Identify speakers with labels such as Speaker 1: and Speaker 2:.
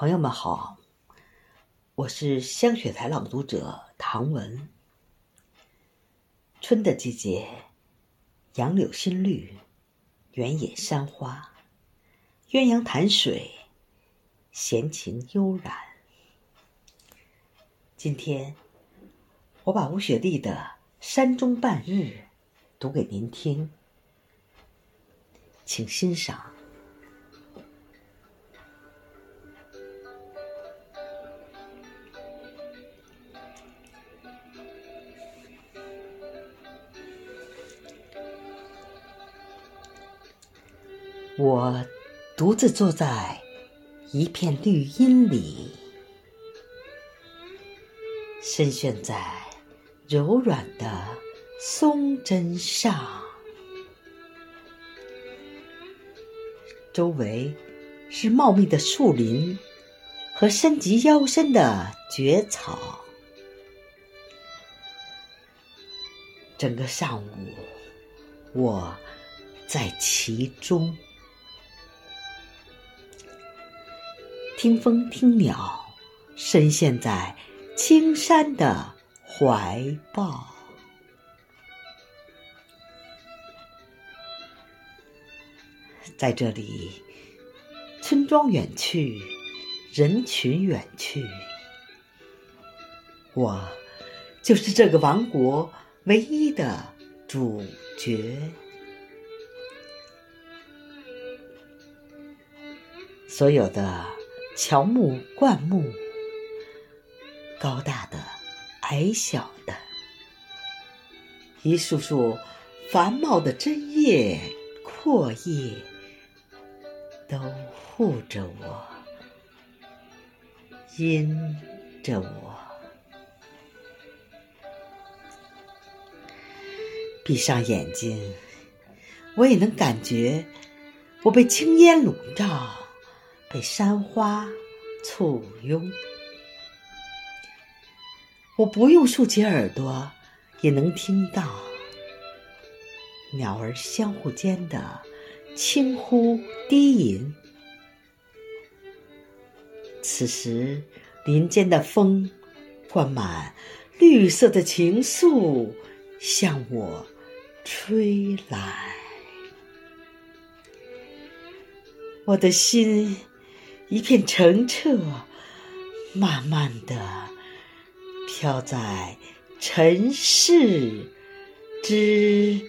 Speaker 1: 朋友们好，我是香雪台朗读者唐文。春的季节，杨柳新绿，原野山花，鸳鸯潭水，闲情悠然。今天，我把吴雪莉的《山中半日》读给您听，请欣赏。我独自坐在一片绿荫里，深陷在柔软的松针上，周围是茂密的树林和深及腰身的蕨草。整个上午，我在其中。听风听鸟，深陷在青山的怀抱。在这里，村庄远去，人群远去，我就是这个王国唯一的主角。所有的。乔木、灌木，高大的、矮小的，一束束繁茂的针叶、阔叶，都护着我，因着我。闭上眼睛，我也能感觉我被青烟笼罩。被山花簇拥，我不用竖起耳朵，也能听到鸟儿相互间的轻呼低吟。此时，林间的风灌满绿色的情愫，向我吹来，我的心。一片澄澈，慢慢的飘在尘世之上。